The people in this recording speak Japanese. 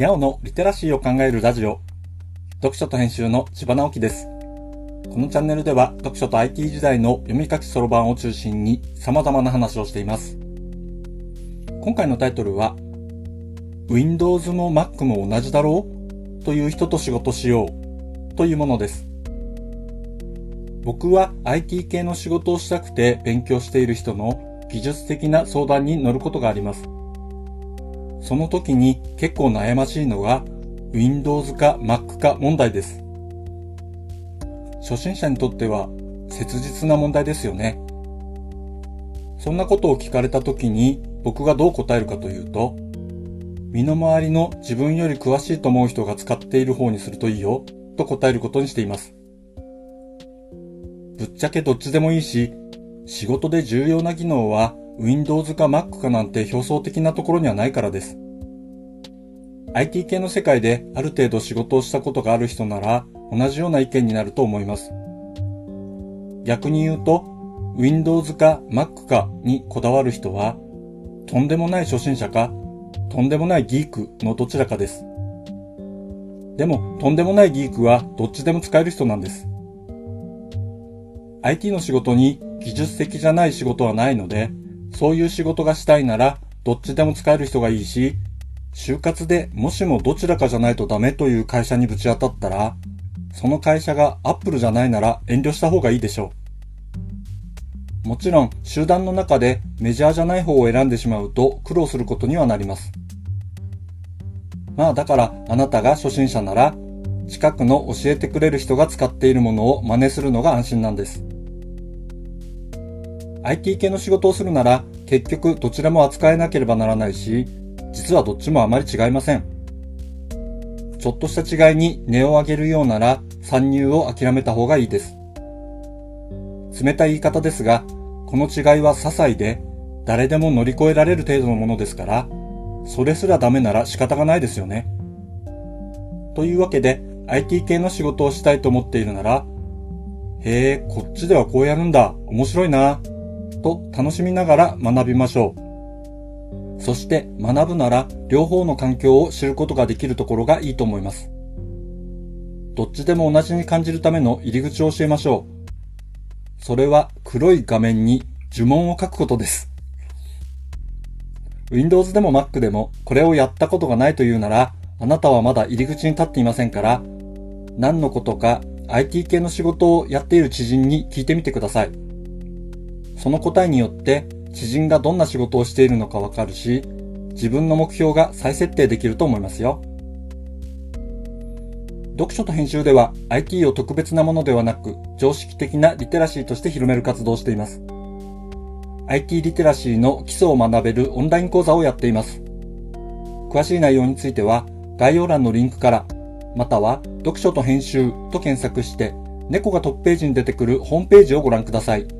ギャオのリテラシーを考えるラジオ。読書と編集の千葉直樹です。このチャンネルでは読書と IT 時代の読み書きそろばんを中心に様々な話をしています。今回のタイトルは Windows も Mac も同じだろう？という人と仕事しようというものです。僕は IT 系の仕事をしたくて勉強している人の技術的な相談に乗ることがあります。その時に結構悩ましいのが Windows か Mac か問題です。初心者にとっては切実な問題ですよね。そんなことを聞かれた時に僕がどう答えるかというと、身の回りの自分より詳しいと思う人が使っている方にするといいよと答えることにしています。ぶっちゃけどっちでもいいし、仕事で重要な機能は Windows か Mac かなんて表層的なところにはないからです。IT 系の世界である程度仕事をしたことがある人なら同じような意見になると思います。逆に言うと、Windows か Mac かにこだわる人は、とんでもない初心者か、とんでもないギークのどちらかです。でも、とんでもないギークはどっちでも使える人なんです。IT の仕事に技術的じゃない仕事はないので、そういう仕事がしたいなら、どっちでも使える人がいいし、就活でもしもどちらかじゃないとダメという会社にぶち当たったら、その会社がアップルじゃないなら遠慮した方がいいでしょう。もちろん集団の中でメジャーじゃない方を選んでしまうと苦労することにはなります。まあだからあなたが初心者なら近くの教えてくれる人が使っているものを真似するのが安心なんです。IT 系の仕事をするなら結局どちらも扱えなければならないし、実はどっちもあまり違いません。ちょっとした違いに値を上げるようなら参入を諦めた方がいいです。冷たい言い方ですが、この違いは些細で誰でも乗り越えられる程度のものですから、それすらダメなら仕方がないですよね。というわけで IT 系の仕事をしたいと思っているなら、へえ、こっちではこうやるんだ、面白いな、と楽しみながら学びましょう。そして学ぶなら両方の環境を知ることができるところがいいと思います。どっちでも同じに感じるための入り口を教えましょう。それは黒い画面に呪文を書くことです。Windows でも Mac でもこれをやったことがないというなら、あなたはまだ入り口に立っていませんから、何のことか IT 系の仕事をやっている知人に聞いてみてください。その答えによって知人がどんな仕事をしているのかわかるし、自分の目標が再設定できると思いますよ。読書と編集では IT を特別なものではなく常識的なリテラシーとして広める活動をしています。IT リテラシーの基礎を学べるオンライン講座をやっています。詳しい内容については概要欄のリンクから、または読書と編集と検索して猫がトップページに出てくるホームページをご覧ください。